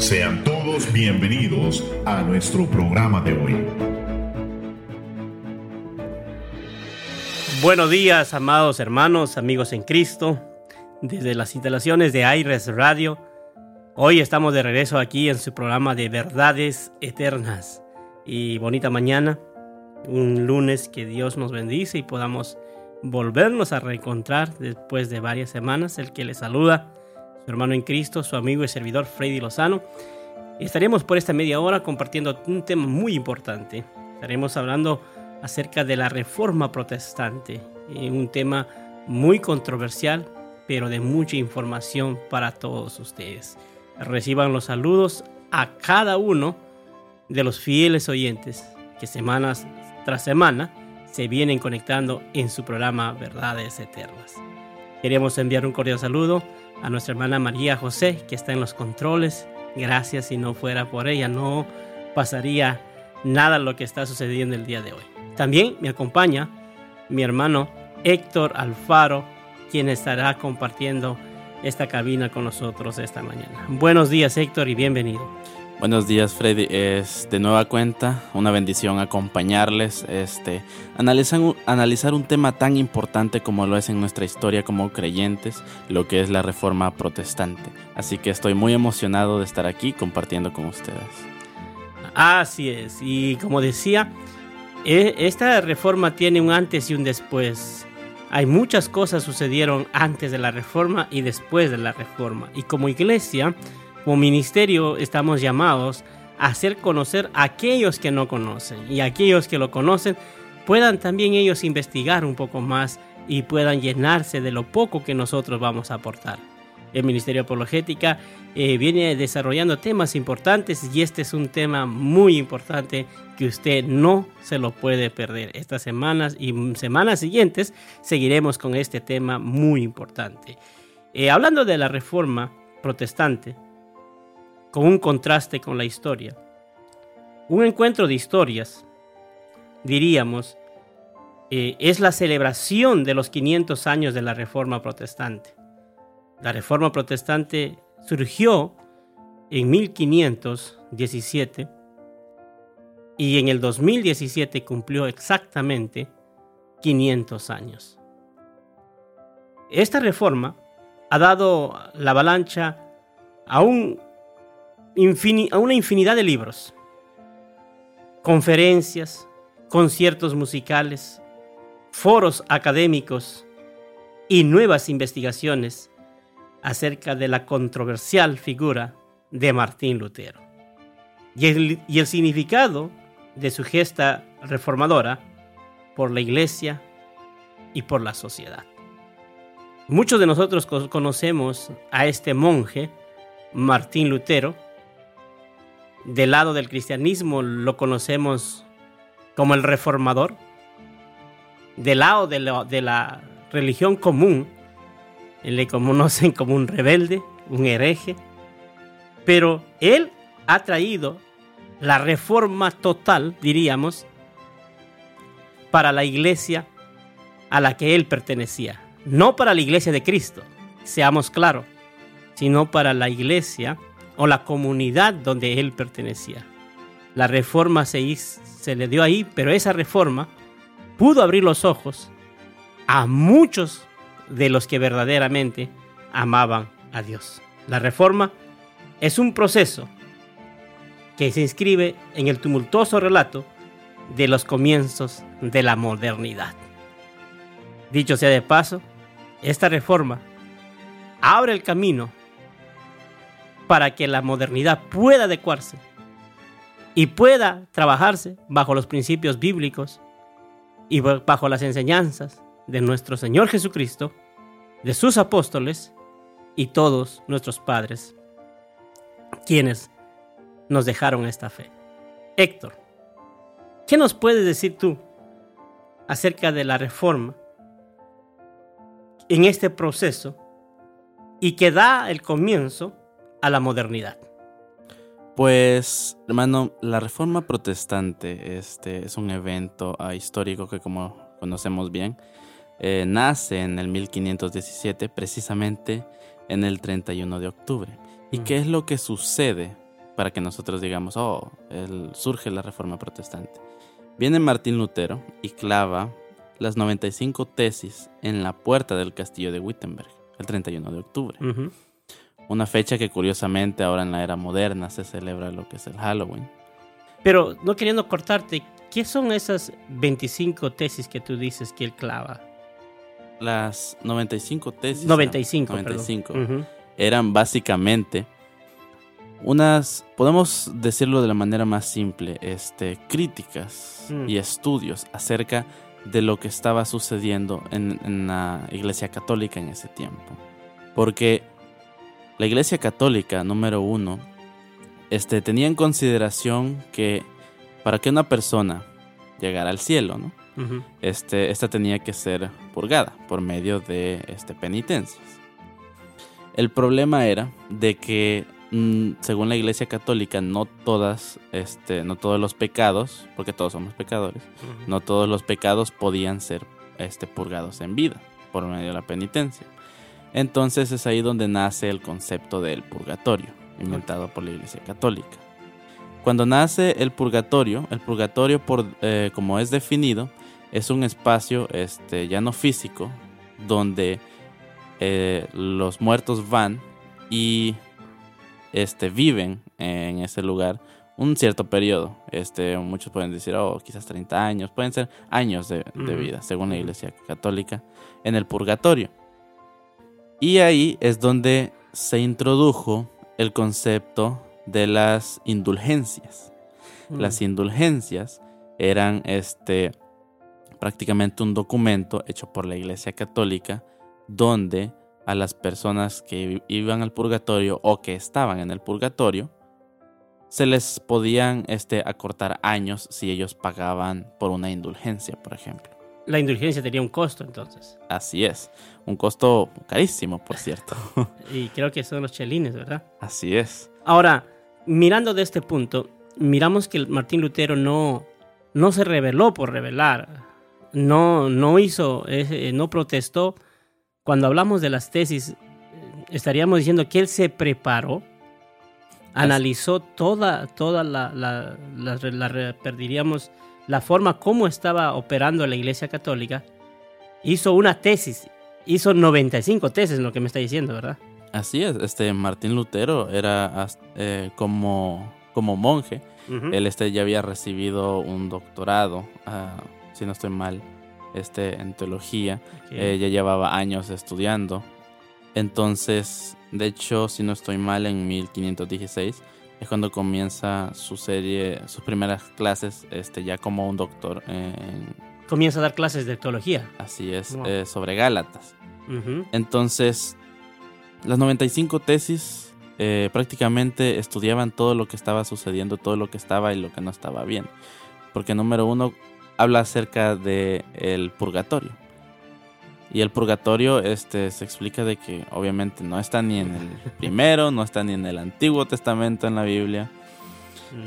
Sean todos bienvenidos a nuestro programa de hoy. Buenos días, amados hermanos, amigos en Cristo, desde las instalaciones de Aires Radio. Hoy estamos de regreso aquí en su programa de Verdades Eternas. Y bonita mañana, un lunes que Dios nos bendice y podamos volvernos a reencontrar después de varias semanas. El que le saluda, hermano en Cristo, su amigo y servidor Freddy Lozano. Estaremos por esta media hora compartiendo un tema muy importante. Estaremos hablando acerca de la reforma protestante, eh, un tema muy controversial, pero de mucha información para todos ustedes. Reciban los saludos a cada uno de los fieles oyentes que semanas tras semana se vienen conectando en su programa Verdades Eternas. Queremos enviar un cordial saludo a nuestra hermana María José, que está en los controles. Gracias, si no fuera por ella, no pasaría nada lo que está sucediendo el día de hoy. También me acompaña mi hermano Héctor Alfaro, quien estará compartiendo esta cabina con nosotros esta mañana. Buenos días Héctor y bienvenido. Buenos días Freddy, es de nueva cuenta una bendición acompañarles, este, analizar, un tema tan importante como lo es en nuestra historia como creyentes, lo que es la reforma protestante. Así que estoy muy emocionado de estar aquí compartiendo con ustedes. Así es, y como decía, e, esta reforma tiene un antes y un después. Hay muchas cosas sucedieron antes de la reforma y después de la reforma. Y como iglesia, como ministerio, estamos llamados a hacer conocer a aquellos que no conocen. Y aquellos que lo conocen puedan también ellos investigar un poco más y puedan llenarse de lo poco que nosotros vamos a aportar. El Ministerio Apologética eh, viene desarrollando temas importantes y este es un tema muy importante que usted no se lo puede perder. Estas semanas y semanas siguientes seguiremos con este tema muy importante. Eh, hablando de la reforma protestante, con un contraste con la historia, un encuentro de historias, diríamos, eh, es la celebración de los 500 años de la reforma protestante. La reforma protestante surgió en 1517 y en el 2017 cumplió exactamente 500 años. Esta reforma ha dado la avalancha a, un a una infinidad de libros, conferencias, conciertos musicales, foros académicos y nuevas investigaciones acerca de la controversial figura de Martín Lutero y el, significado de su gesta reformadora por la iglesia y por la sociedad. Muchos de nosotros conocemos a este monje, Martín Lutero. Del lado del cristianismo lo conocemos como el reformador. Del lado de la religión común le conocen como un rebelde, un hereje, pero él ha traído la reforma total, diríamos, para la iglesia a la que él pertenecía. No para la iglesia de Cristo, seamos claros, sino para la iglesia o la comunidad donde él pertenecía. La reforma se, se le dio ahí, pero esa reforma pudo abrir los ojos a muchos de los que verdaderamente amaban a Dios. La reforma es un proceso que se inscribe en el tumultuoso relato de los comienzos de la modernidad. Dicho sea de paso, esta reforma abre el camino para que la modernidad pueda adecuarse y pueda trabajarse bajo los principios bíblicos y bajo las enseñanzas de nuestro Señor Jesucristo, de sus apóstoles y todos nuestros padres, quienes nos dejaron esta fe. Héctor, ¿qué nos puedes decir tú acerca de la reforma en este proceso y que da el comienzo a la modernidad? Pues, hermano, la reforma protestante este, es un evento ah, histórico que como conocemos bien, eh, nace en el 1517, precisamente en el 31 de octubre. ¿Y qué es lo que sucede para que nosotros digamos, oh, surge la reforma protestante. Viene Martín Lutero y clava las 95 tesis en la puerta del castillo de Wittenberg, el 31 de octubre. Una fecha que curiosamente ahora en la era moderna se celebra lo que es el Halloween. Pero no queriendo cortarte, ¿qué son esas 25 tesis que tú dices que él clava? Las 95 tesis. 95, 95 eran básicamente unas, podemos decirlo de la manera más simple, este, críticas mm. y estudios acerca de lo que estaba sucediendo en, en, la Iglesia Católica en ese tiempo. Porque la Iglesia Católica, número uno, este, tenía en consideración que para que una persona llegara al cielo, ¿no? este, esta tenía que ser purgada por medio de este, penitencias. El problema era de que, mm, según la Iglesia Católica, no todas, este, no todos los pecados, porque todos somos pecadores, no todos los pecados podían ser este, purgados en vida por medio de la penitencia. Entonces es ahí donde nace el concepto del purgatorio, inventado por la Iglesia Católica. Cuando nace el purgatorio, el purgatorio, por, eh, como es definido, es un espacio este, ya no físico, donde eh, los muertos van y este, viven en ese lugar un cierto periodo. Este, muchos pueden decir, oh, quizás 30 años, pueden ser años de vida, según la Iglesia Católica, en el purgatorio. Y ahí es donde se introdujo el concepto de las indulgencias. Mm. Las indulgencias eran este prácticamente un documento hecho por la Iglesia Católica donde a las personas que iban al purgatorio o que estaban en el purgatorio se les podían este, acortar años si ellos pagaban por una indulgencia, por ejemplo. La indulgencia tenía un costo entonces. Así es, un costo carísimo, por cierto. y creo que son los chelines, ¿verdad? Así es. Ahora, mirando de este punto, miramos que Martín Lutero no, no se rebeló por rebelar, no, no hizo, eh, no protestó. Cuando hablamos de las tesis, estaríamos diciendo que él se preparó, analizó toda, toda la, la, la, la perdiríamos la forma como estaba operando la Iglesia Católica, hizo una tesis, hizo 95 tesis, lo que me está diciendo, ¿verdad? Así es, este Martín Lutero era eh, como, como monje, él este, ya había recibido un doctorado, ah, si no estoy mal, este, en teología, eh, ya llevaba años estudiando, entonces, de hecho, si no estoy mal, en 1516 es cuando comienza su serie, sus primeras clases, este, ya como un doctor. comienza a dar clases de teología. Así es, eh, sobre Gálatas. Entonces, las 95 tesis eh, prácticamente estudiaban todo lo que estaba sucediendo, todo lo que estaba y lo que no estaba bien. Porque número uno, habla acerca del el purgatorio. Y el purgatorio este, se explica de que obviamente no está ni en el primero, no está ni en el Antiguo Testamento en la Biblia.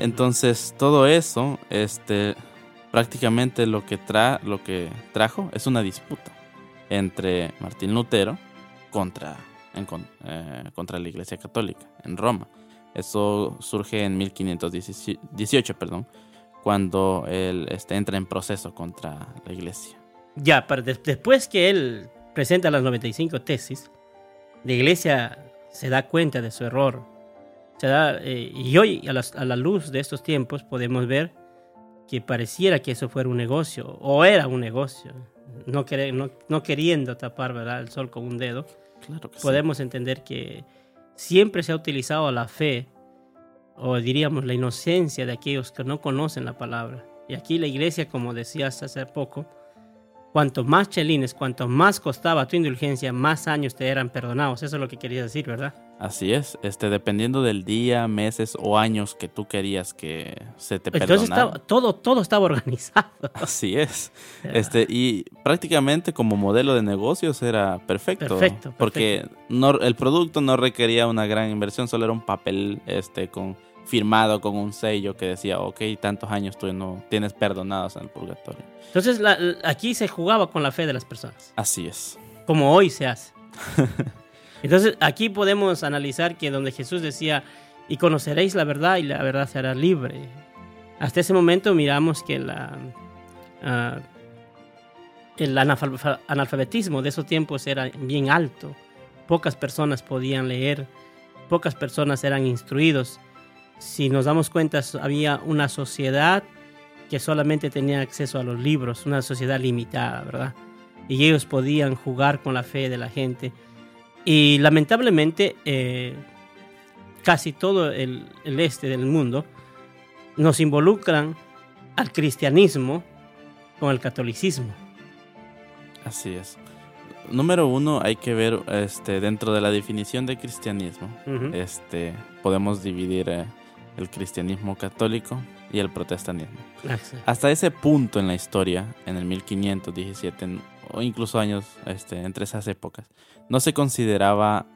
Entonces todo eso, este, prácticamente lo que, tra lo que trajo es una disputa entre Martín Lutero contra, eh, contra la Iglesia Católica en Roma. Eso surge en 1518, perdón, cuando él este, entra en proceso contra la Iglesia. Ya, después que él presenta las 95 tesis, la iglesia se da cuenta de su error. Se da, eh, y hoy, a la, luz de estos tiempos, podemos ver que pareciera que eso fuera un negocio, o era un negocio, no, no, queriendo tapar ¿verdad? el sol con un dedo. Claro que podemos entender que siempre se ha utilizado la fe, o diríamos la inocencia de aquellos que no conocen la palabra. Y aquí la iglesia, como decías hace poco, Cuanto más chelines, cuanto más costaba tu indulgencia, más años te eran perdonados. Eso es lo que querías decir, ¿verdad? Así es, este, dependiendo del día, meses o años que tú querías que se te perdonara. Entonces estaba, todo, todo estaba organizado. Así es. Este, y prácticamente como modelo de negocios era perfecto. Perfecto. Porque No, el producto no requería una gran inversión, solo era un papel este, con firmado con un sello que decía, ok, tantos años tú no tienes perdonados en el purgatorio. Entonces aquí se jugaba con la fe de las personas. Así es. Como hoy se hace. Entonces aquí podemos analizar que donde Jesús decía y conoceréis la verdad y la verdad será libre. Hasta ese momento miramos que la, ah, el analfabetismo de esos tiempos era bien alto. Pocas personas podían leer, pocas personas eran instruidos. Si nos damos cuenta, había una sociedad que solamente tenía acceso a los libros, una sociedad limitada, ¿verdad? Y ellos podían jugar con la fe de la gente. Y lamentablemente, eh, casi todo el, este del mundo nos involucran al cristianismo con el catolicismo. Así es. Número uno, hay que ver este, dentro de la definición de cristianismo. este, podemos dividir eh, el cristianismo católico y el protestantismo. Hasta ese punto en la historia, en el 1517 o incluso años este, entre esas épocas, no se consideraba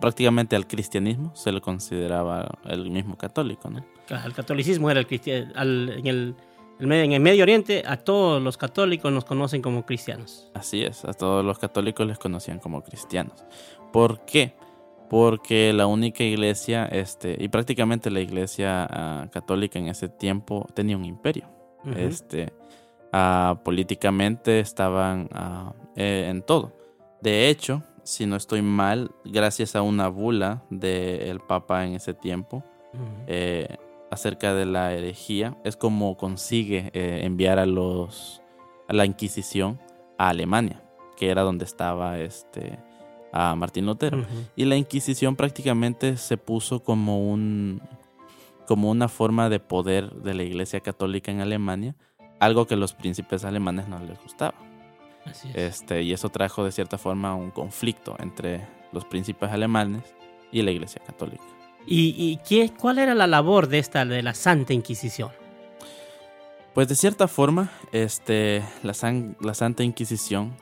prácticamente al cristianismo, se le consideraba el mismo católico. ¿no? El catolicismo era el cristiano. En el, en el Medio Oriente, a todos los católicos nos conocen como cristianos. Así es, a todos los católicos les conocían como cristianos. ¿Por qué? Porque la única iglesia, este, y prácticamente la iglesia ah, católica en ese tiempo tenía un imperio. Este, ah, políticamente estaban ah, eh, en todo. De hecho, si no estoy mal, gracias a una bula del Papa en ese tiempo eh, acerca de la herejía, es como consigue eh, enviar a los a la Inquisición a Alemania, que era donde estaba este a Martín Lutero. Y la Inquisición prácticamente se puso como un como una forma de poder de la Iglesia Católica en Alemania, algo que a los príncipes alemanes no les gustaba. Este, y eso trajo de cierta forma un conflicto entre los príncipes alemanes y la Iglesia Católica. ¿Y, qué, cuál era la labor de esta de la Santa Inquisición? Pues de cierta forma, este, la, la Santa Inquisición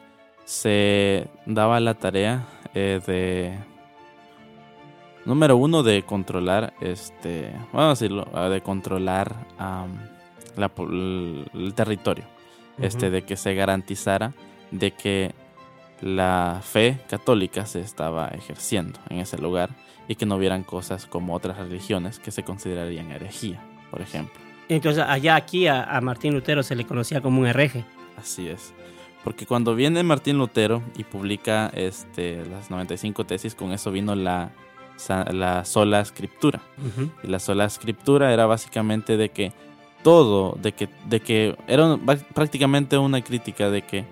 se daba la tarea eh, de número uno de controlar este vamos a decirlo ah, de controlar el territorio. Este de que se garantizara de que la fe católica se estaba ejerciendo en ese lugar y que no hubieran cosas como otras religiones que se considerarían herejía por ejemplo. Entonces allá aquí a, a Martín Lutero se le conocía como un hereje. Así es porque cuando viene Martín Lutero y publica este, las 95 tesis, con eso vino la, la sola escritura. Y la sola escritura era básicamente de que todo, de que, de que era prácticamente una crítica de que,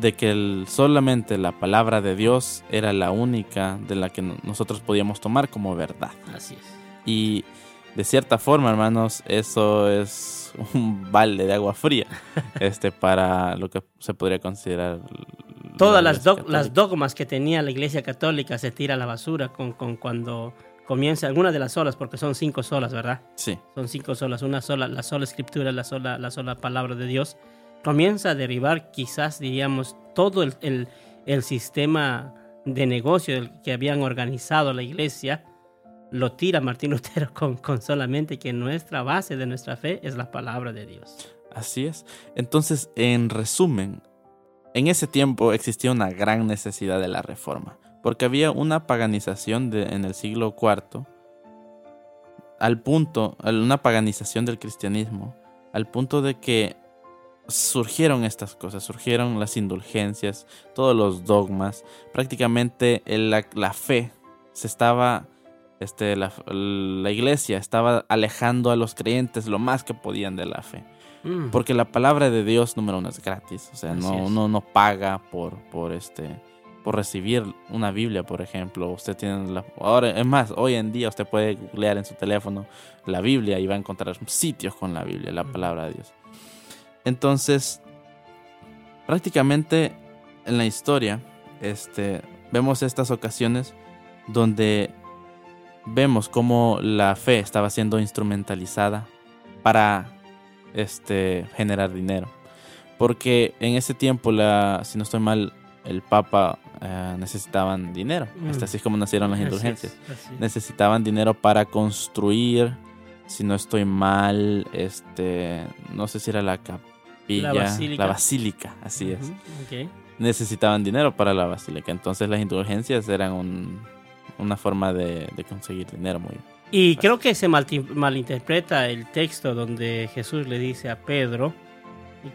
de que solamente la palabra de Dios era la única de la que nosotros podíamos tomar como verdad. Así es. Y de cierta forma, hermanos, eso es un balde de agua fría este, para lo que se podría considerar. Todas las, las, dogmas que tenía la Iglesia Católica se tira a la basura con, con cuando comienza algunas de las solas, porque son cinco solas, ¿verdad? Sí. Son cinco solas, una sola, la sola escritura, la sola, la sola palabra de Dios. Comienza a derribar quizás, diríamos, todo el, el, el sistema de negocio que habían organizado la iglesia lo tira Martín Lutero con, con solamente que nuestra base de nuestra fe es la palabra de Dios. Así es. Entonces, en resumen, en ese tiempo existía una gran necesidad de la reforma, porque había una paganización de, en el siglo IV, al punto, una paganización del cristianismo, al punto de que surgieron estas cosas, surgieron las indulgencias, todos los dogmas, prácticamente la, la fe se estaba este, la, iglesia estaba alejando a los creyentes lo más que podían de la fe. Mm. Porque la palabra de Dios, número uno, es gratis. O sea, no, uno no paga por, por, este, por recibir una Biblia, por ejemplo. Usted tiene la, ahora, es más, hoy en día usted puede googlear en su teléfono la Biblia y va a encontrar sitios con la Biblia, la mm. palabra de Dios. Entonces, prácticamente en la historia, este, vemos estas ocasiones donde vemos cómo la fe estaba siendo instrumentalizada para este, generar dinero. Porque en ese tiempo, la, si no estoy mal, el Papa eh, necesitaban dinero. Mm. así es como nacieron las indulgencias. Necesitaban dinero para construir, si no estoy mal, este, no sé si era la capilla, la basílica, así es. Necesitaban dinero para la basílica. Entonces las indulgencias eran un, una forma de, de conseguir dinero muy. Y fácil. creo que se mal, malinterpreta el texto donde Jesús le dice a Pedro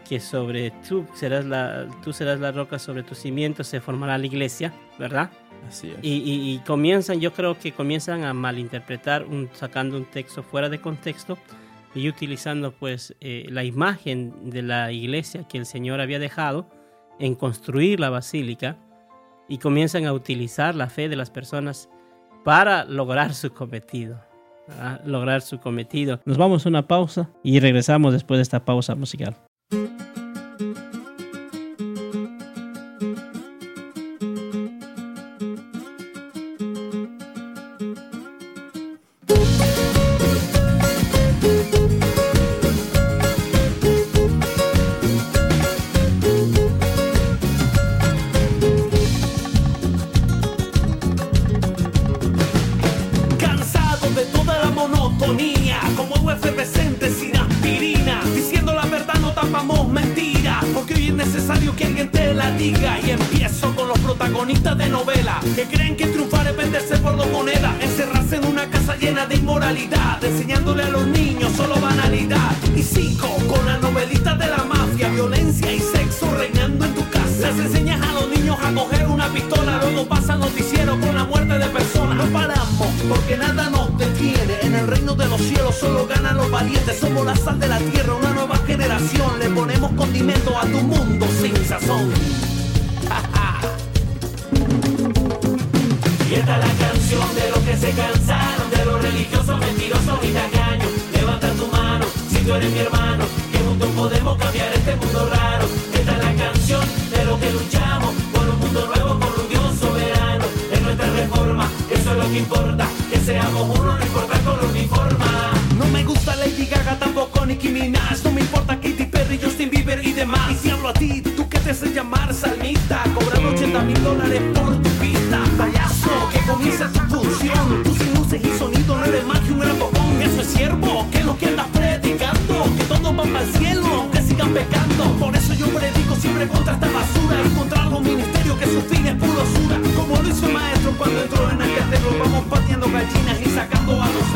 que sobre tú serás la tú serás la roca sobre tus cimientos se formará la iglesia, ¿verdad? Así es. Y, y, y, comienzan, yo creo que comienzan a malinterpretar un, sacando un texto fuera de contexto y utilizando pues eh, la imagen de la iglesia que el Señor había dejado en construir la basílica y comienzan a utilizar la fe de las personas para lograr su cometido. Lograr su cometido. Nos vamos a una pausa y regresamos después de esta pausa musical. de inmoralidad, enseñándole a los niños solo banalidad. Y cinco, con las novelitas de la mafia, violencia y sexo reinando en tu casa. Les enseñas a los niños a coger una pistola, luego pasan noticiero con la muerte de personas. No paramos, porque nada nos detiene. En el reino de los cielos solo ganan los valientes. Somos la sal de la tierra, una nueva generación. Le ponemos condimento a tu mundo sin sazón. y esta es la canción de los que se cansan religioso, mentiroso y tacaño. Levanta tu mano si tú eres mi hermano, que juntos podemos cambiar este mundo raro. Esta es la canción de lo que luchamos, por un mundo nuevo, por un Dios soberano. Es nuestra reforma, eso es lo que importa, que seamos uno, no importa con uniforma. No me gusta Lady Gaga, tampoco Nicki Minaj, no me importa Katy Perry, Justin Bieber y demás. Y si hablo a ti, tú que te haces llamar salmista, cobrando 80 mil dólares libre contra esta basura y contra algo ministerio que su fin es puro sura. Como lo hizo el maestro cuando entró en el vamos partiendo gallinas y sacando a los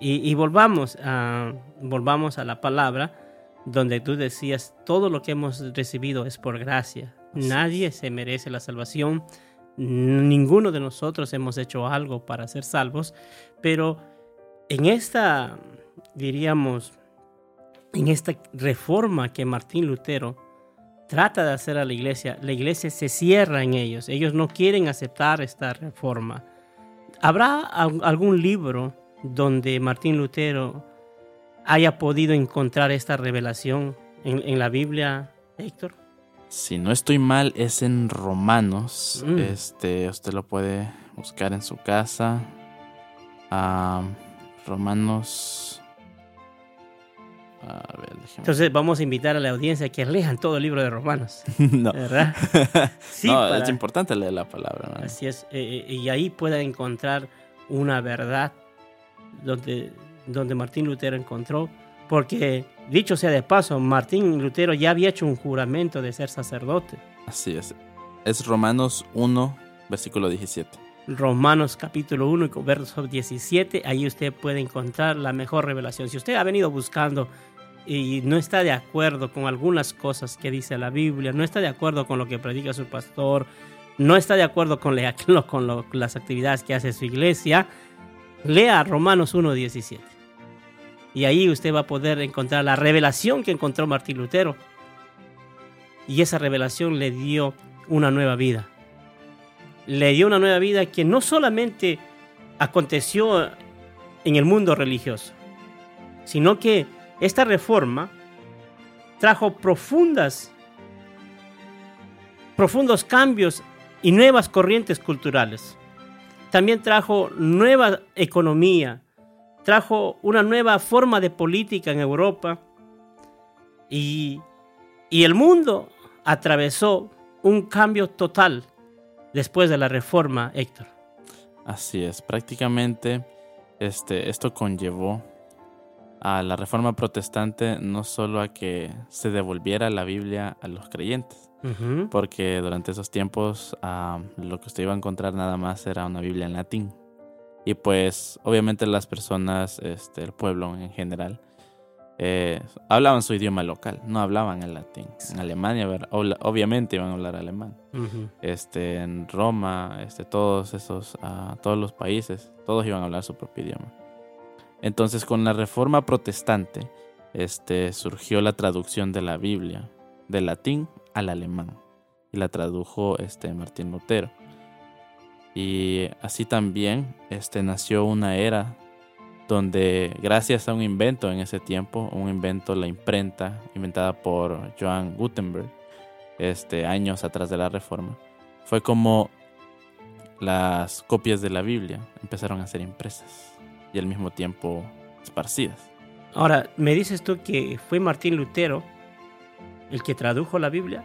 Y, volvamos, a, volvamos a la palabra donde tú decías, todo lo que hemos recibido es por gracia. Nadie se merece la salvación. Ninguno de nosotros hemos hecho algo para ser salvos. Pero en esta, diríamos, en esta reforma que Martín Lutero trata de hacer a la iglesia, la iglesia se cierra en ellos. Ellos no quieren aceptar esta reforma. ¿Habrá algún libro donde Martín Lutero haya podido encontrar esta revelación en, la Biblia, Héctor? Si no estoy mal, es en Romanos. Mm. Este, usted lo puede buscar en su casa. Ah, Romanos. Entonces vamos a invitar a la audiencia a que lean todo el libro de Romanos. no. ¿Verdad? Sí, no, es importante leer la palabra. Así es. Eh, eh, y ahí pueda encontrar una verdad donde, donde Martín Lutero encontró. Porque, dicho sea de paso, Martín Lutero ya había hecho un juramento de ser sacerdote. Así es. Es Romanos 1, versículo 17. Romanos capítulo 1 verso 17, ahí usted puede encontrar la mejor revelación. Si usted ha venido buscando y no está de acuerdo con algunas cosas que dice la Biblia, no está de acuerdo con lo que predica su pastor, no está de acuerdo con, con las actividades que hace su iglesia, lea Romanos 1.17. Y ahí usted va a poder encontrar la revelación que encontró Martín Lutero. Y esa revelación le dio una nueva vida. Le dio una nueva vida que no solamente aconteció en el mundo religioso, sino que esta reforma trajo profundas, profundos cambios y nuevas corrientes culturales. También trajo nueva economía, trajo una nueva forma de política en Europa y, y el mundo atravesó un cambio total después de la reforma, Héctor. Así es, prácticamente este, esto conllevó a la reforma protestante no solo a que se devolviera la Biblia a los creyentes, porque durante esos tiempos lo que usted iba a encontrar nada más era una Biblia en latín. Y pues obviamente las personas, este, el pueblo en general, eh, hablaban su idioma local, no hablaban el latín. En Alemania, obviamente iban a hablar alemán. este, en Roma, este, todos esos, uh, todos los países, todos iban a hablar su propio idioma. Entonces, con la reforma protestante, este, surgió la traducción de la Biblia del latín al alemán y la tradujo este, Martín Lutero. Y así también este, nació una era donde gracias a un invento en ese tiempo, un invento, la imprenta, inventada por Johann Gutenberg, este, años atrás de la Reforma, fue como las copias de la Biblia empezaron a ser impresas y al mismo tiempo esparcidas. Ahora, ¿me dices tú que fue Martín Lutero el que tradujo la Biblia?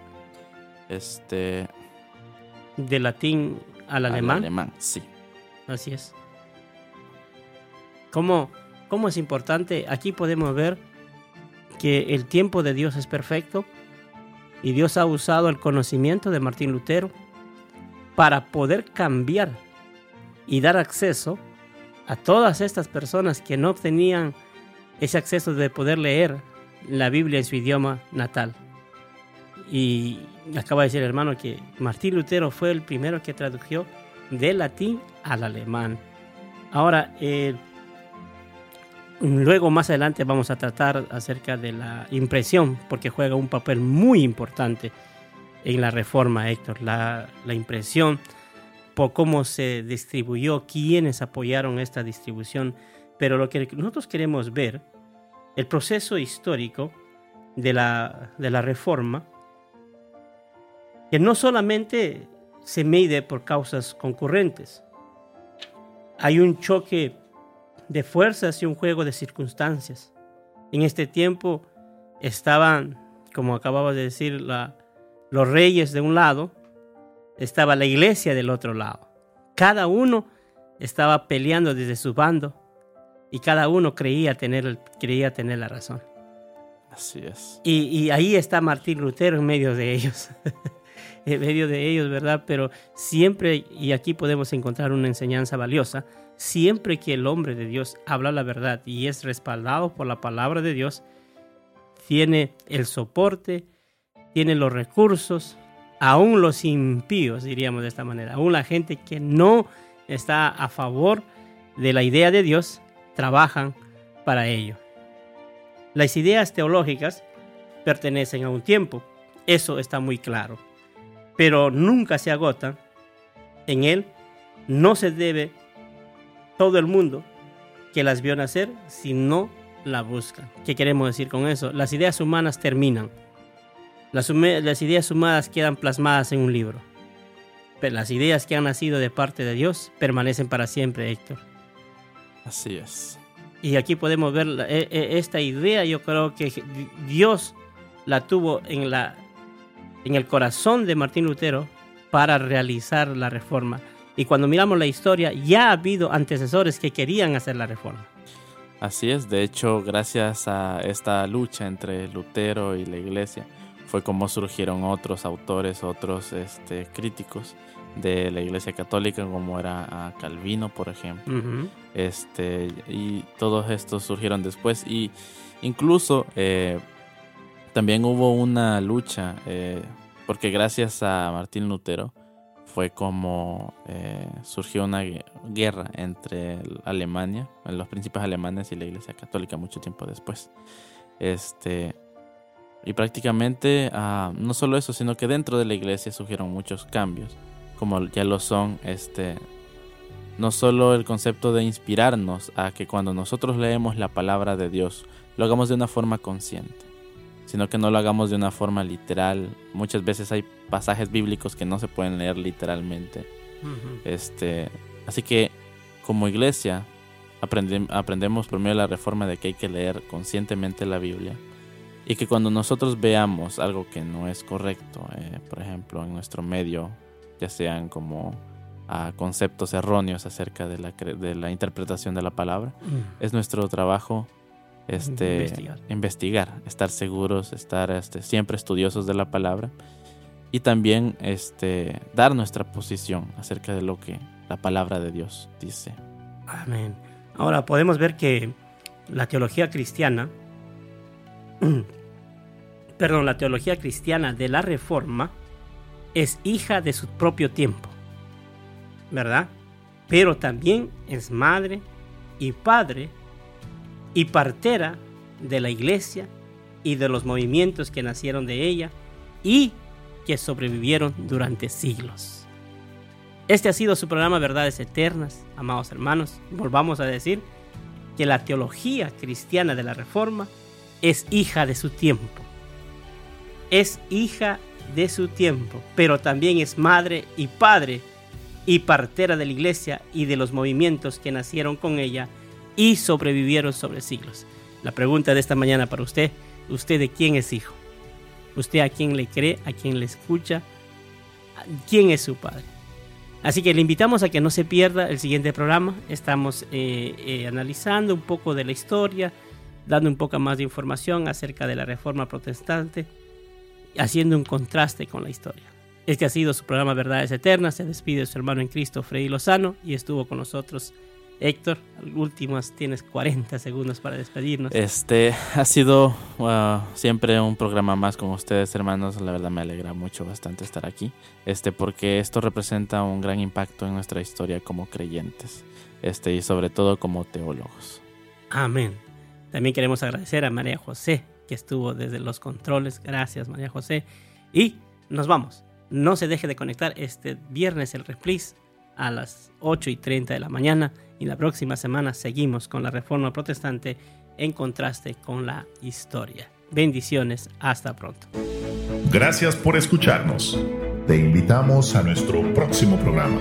Este... De latín al alemán. Al alemán, sí. Así es. ¿Cómo, ¿Cómo es importante? Aquí podemos ver que el tiempo de Dios es perfecto y Dios ha usado el conocimiento de Martín Lutero para poder cambiar y dar acceso a todas estas personas que no tenían ese acceso de poder leer la Biblia en su idioma natal. Y acaba de decir hermano que Martín Lutero fue el primero que tradujo del latín al alemán. Ahora, eh, Luego más adelante vamos a tratar acerca de la impresión, porque juega un papel muy importante en la reforma, Héctor. La, impresión, por cómo se distribuyó, quiénes apoyaron esta distribución. Pero lo que nosotros queremos ver, el proceso histórico de la, de la reforma, que no solamente se mide por causas concurrentes, hay un choque de fuerzas y un juego de circunstancias. En este tiempo estaban, como acababa de decir, los reyes de un lado, estaba la iglesia del otro lado. Cada uno estaba peleando desde su bando y cada uno creía tener, creía tener la razón. Así es. Y, y ahí está Martín Lutero en medio de ellos. en medio de ellos, ¿verdad? Pero siempre, y aquí podemos encontrar una enseñanza valiosa, siempre que el hombre de Dios habla la verdad y es respaldado por la palabra de Dios, tiene el soporte, tiene los recursos, aún los impíos, diríamos de esta manera, aún la gente que no está a favor de la idea de Dios, trabajan para ello. Las ideas teológicas pertenecen a un tiempo, eso está muy claro, pero nunca se agotan. En él no se debe todo el mundo que las vio nacer, sino la buscan. ¿Qué queremos decir con eso? Las ideas humanas terminan. Las, las ideas humanas quedan plasmadas en un libro. Pero las ideas que han nacido de parte de Dios permanecen para siempre, Héctor. Así es. Y aquí podemos ver e, e, esta idea, yo creo que Dios la tuvo en, la, en el corazón de Martín Lutero para realizar la reforma. Y cuando miramos la historia, ya ha habido antecesores que querían hacer la reforma. Así es, de hecho, gracias a esta lucha entre Lutero y la iglesia, fue como surgieron otros autores, otros este, críticos de la iglesia católica, como era Calvino, por ejemplo. este, y todos estos surgieron después. Y incluso eh, también hubo una lucha, eh, porque gracias a Martín Lutero, fue como eh, surgió una guerra entre Alemania, los príncipes alemanes y la Iglesia Católica mucho tiempo después. Este, y prácticamente ah, no solo eso, sino que dentro de la iglesia surgieron muchos cambios, como ya lo son este, no solo el concepto de inspirarnos a que cuando nosotros leemos la palabra de Dios, lo hagamos de una forma consciente sino que no lo hagamos de una forma literal. Muchas veces hay pasajes bíblicos que no se pueden leer literalmente. este, así que como iglesia aprendemos por medio de la reforma de que hay que leer conscientemente la Biblia y que cuando nosotros veamos algo que no es correcto, eh, por ejemplo, en nuestro medio, ya sean como ah, conceptos erróneos acerca de la, de la interpretación de la palabra, es nuestro trabajo este, investigar. estar seguros, estar este, siempre estudiosos de la palabra y también este, dar nuestra posición acerca de lo que la palabra de Dios dice. Amén. Ahora podemos ver que la teología cristiana, perdón, la teología cristiana de la Reforma es hija de su propio tiempo, ¿verdad? Pero también es madre y padre y partera de la iglesia y de los movimientos que nacieron de ella y que sobrevivieron durante siglos. Este ha sido su programa Verdades Eternas, amados hermanos. Volvamos a decir que la teología cristiana de la Reforma es hija de su tiempo. Es hija de su tiempo, pero también es madre y padre y partera de la iglesia y de los movimientos que nacieron con ella y sobrevivieron sobre siglos. La pregunta de esta mañana para usted, ¿usted de quién es hijo? ¿Usted a quién le cree, a quién le escucha? ¿Quién es su padre? Así que le invitamos a que no se pierda el siguiente programa. Estamos eh, eh, analizando un poco de la historia, dando un poco más de información acerca de la reforma protestante, haciendo un contraste con la historia. Este ha sido su programa Verdades Eternas. Se despide su hermano en Cristo, Freddy Lozano, y estuvo con nosotros Héctor, últimas tienes 40 segundos para despedirnos. Este ha sido siempre un programa más con ustedes, hermanos. La verdad me alegra mucho bastante estar aquí. Este, porque esto representa un gran impacto en nuestra historia como creyentes. Este, y sobre todo como teólogos. Amén. También queremos agradecer a María José, que estuvo desde los controles. Gracias, María José. Y nos vamos. No se deje de conectar este viernes el replis a las 8 y 30 de la mañana y la próxima semana seguimos con la reforma protestante en contraste con la historia. Bendiciones, hasta pronto. Gracias por escucharnos. Te invitamos a nuestro próximo programa.